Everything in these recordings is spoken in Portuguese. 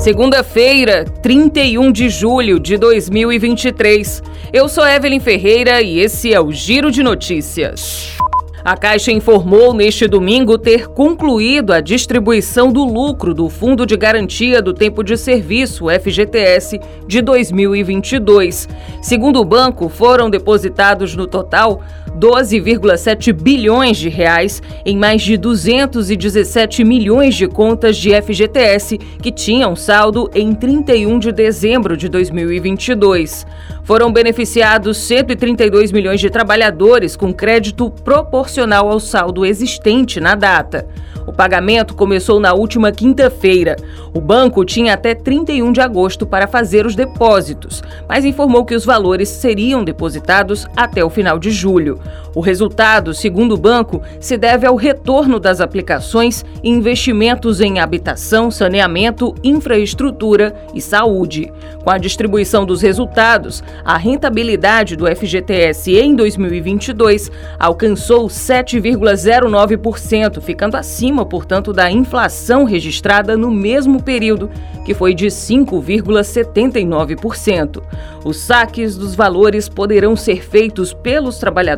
Segunda-feira, 31 de julho de 2023. Eu sou Evelyn Ferreira e esse é o Giro de Notícias. A Caixa informou neste domingo ter concluído a distribuição do lucro do Fundo de Garantia do Tempo de Serviço, FGTS, de 2022. Segundo o banco, foram depositados no total 12,7 bilhões de reais em mais de 217 milhões de contas de FGTS que tinham saldo em 31 de dezembro de 2022. Foram beneficiados 132 milhões de trabalhadores com crédito proporcional ao saldo existente na data. O pagamento começou na última quinta-feira. O banco tinha até 31 de agosto para fazer os depósitos, mas informou que os valores seriam depositados até o final de julho. O resultado, segundo o banco, se deve ao retorno das aplicações e investimentos em habitação, saneamento, infraestrutura e saúde. Com a distribuição dos resultados, a rentabilidade do FGTS em 2022 alcançou 7,09%, ficando acima, portanto, da inflação registrada no mesmo período, que foi de 5,79%. Os saques dos valores poderão ser feitos pelos trabalhadores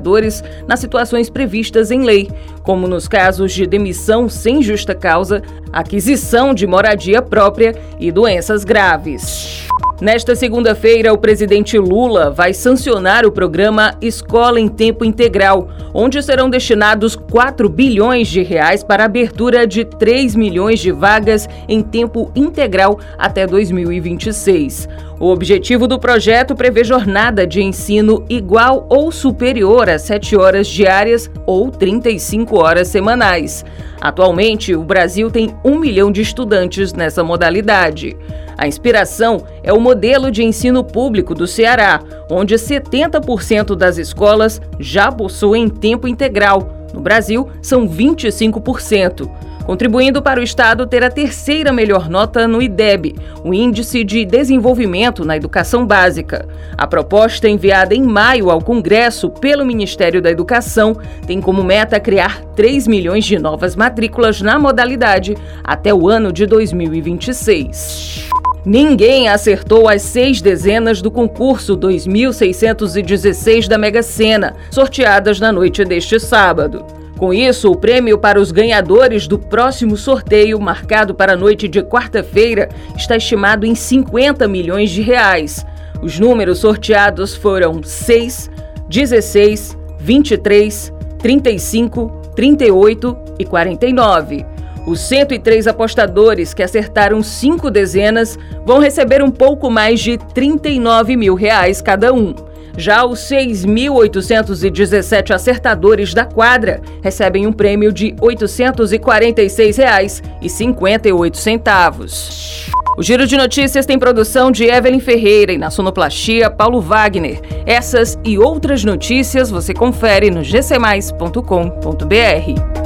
nas situações previstas em lei, como nos casos de demissão sem justa causa, aquisição de moradia própria e doenças graves. Nesta segunda-feira, o presidente Lula vai sancionar o programa Escola em Tempo Integral, onde serão destinados 4 bilhões de reais para a abertura de 3 milhões de vagas em tempo integral até 2026. O objetivo do projeto prevê jornada de ensino igual ou superior a 7 horas diárias ou 35 horas semanais. Atualmente, o Brasil tem um milhão de estudantes nessa modalidade. A inspiração é o modelo de ensino público do Ceará, onde 70% das escolas já possuem tempo integral. No Brasil, são 25% contribuindo para o Estado ter a terceira melhor nota no IDEB, o Índice de Desenvolvimento na Educação Básica. A proposta enviada em maio ao Congresso pelo Ministério da Educação tem como meta criar 3 milhões de novas matrículas na modalidade até o ano de 2026. Ninguém acertou as seis dezenas do concurso 2616 da Mega Sena, sorteadas na noite deste sábado. Com isso, o prêmio para os ganhadores do próximo sorteio, marcado para a noite de quarta-feira, está estimado em 50 milhões de reais. Os números sorteados foram 6, 16, 23, 35, 38 e 49. Os 103 apostadores que acertaram cinco dezenas vão receber um pouco mais de 39 mil reais cada um. Já os 6.817 acertadores da quadra recebem um prêmio de R$ 846,58. O Giro de Notícias tem produção de Evelyn Ferreira e na sonoplastia Paulo Wagner. Essas e outras notícias você confere no gcmais.com.br.